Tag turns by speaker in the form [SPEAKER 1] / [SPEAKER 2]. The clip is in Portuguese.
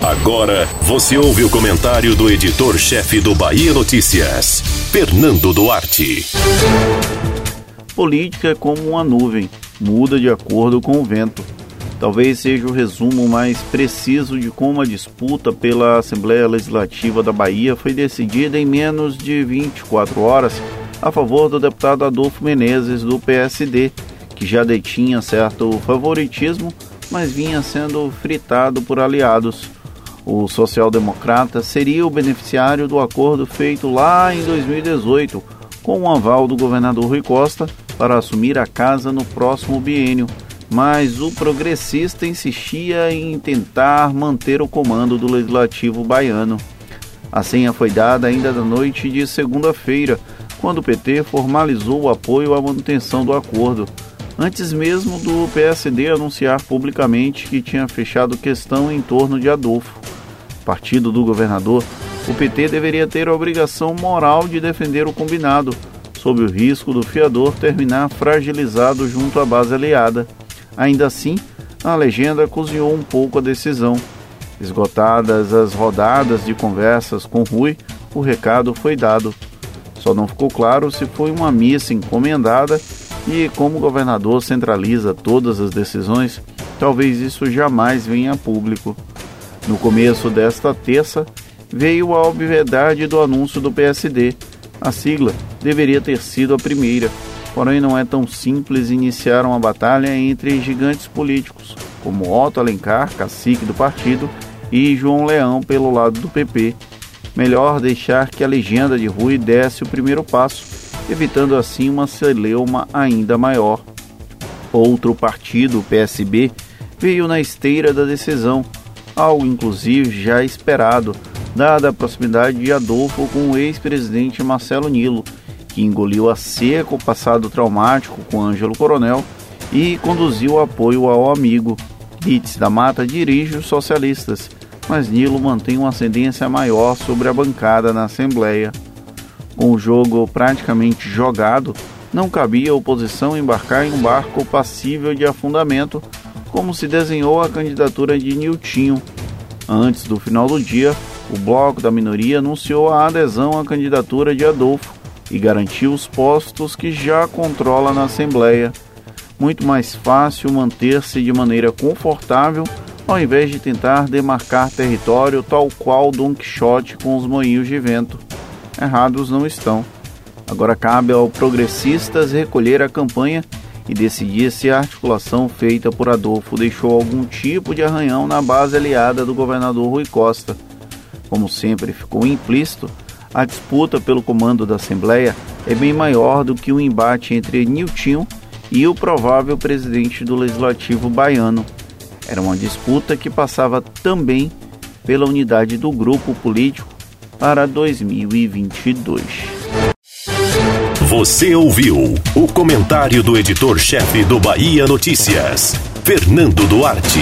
[SPEAKER 1] Agora você ouve o comentário do editor-chefe do Bahia Notícias, Fernando Duarte.
[SPEAKER 2] Política é como uma nuvem, muda de acordo com o vento. Talvez seja o resumo mais preciso de como a disputa pela Assembleia Legislativa da Bahia foi decidida em menos de 24 horas a favor do deputado Adolfo Menezes, do PSD, que já detinha certo favoritismo, mas vinha sendo fritado por aliados. O social-democrata seria o beneficiário do acordo feito lá em 2018, com o aval do governador Rui Costa para assumir a casa no próximo biênio mas o progressista insistia em tentar manter o comando do legislativo baiano. A senha foi dada ainda na noite de segunda-feira, quando o PT formalizou o apoio à manutenção do acordo, antes mesmo do PSD anunciar publicamente que tinha fechado questão em torno de Adolfo. Partido do governador, o PT deveria ter a obrigação moral de defender o combinado, sob o risco do fiador terminar fragilizado junto à base aliada. Ainda assim, a legenda cozinhou um pouco a decisão. Esgotadas as rodadas de conversas com Rui, o recado foi dado. Só não ficou claro se foi uma missa encomendada e, como o governador centraliza todas as decisões, talvez isso jamais venha a público. No começo desta terça, veio a obviedade do anúncio do PSD. A sigla deveria ter sido a primeira, Porém, não é tão simples iniciar uma batalha entre gigantes políticos, como Otto Alencar, cacique do partido, e João Leão pelo lado do PP. Melhor deixar que a legenda de Rui desse o primeiro passo, evitando assim uma celeuma ainda maior. Outro partido, o PSB, veio na esteira da decisão, algo inclusive já esperado, dada a proximidade de Adolfo com o ex-presidente Marcelo Nilo, que engoliu a seco o passado traumático com Ângelo Coronel e conduziu o apoio ao amigo. Litz da Mata dirige os socialistas, mas Nilo mantém uma ascendência maior sobre a bancada na Assembleia. Com o jogo praticamente jogado, não cabia a oposição embarcar em um barco passível de afundamento, como se desenhou a candidatura de Niltinho. Antes do final do dia, o bloco da minoria anunciou a adesão à candidatura de Adolfo, e garantir os postos que já controla na Assembleia. Muito mais fácil manter-se de maneira confortável ao invés de tentar demarcar território tal qual Don Quixote com os moinhos de vento. Errados não estão. Agora cabe ao progressistas recolher a campanha e decidir se a articulação feita por Adolfo deixou algum tipo de arranhão na base aliada do governador Rui Costa. Como sempre ficou implícito, a disputa pelo comando da Assembleia é bem maior do que o embate entre Nilton e o provável presidente do Legislativo baiano. Era uma disputa que passava também pela unidade do grupo político para 2022.
[SPEAKER 1] Você ouviu o comentário do editor-chefe do Bahia Notícias, Fernando Duarte.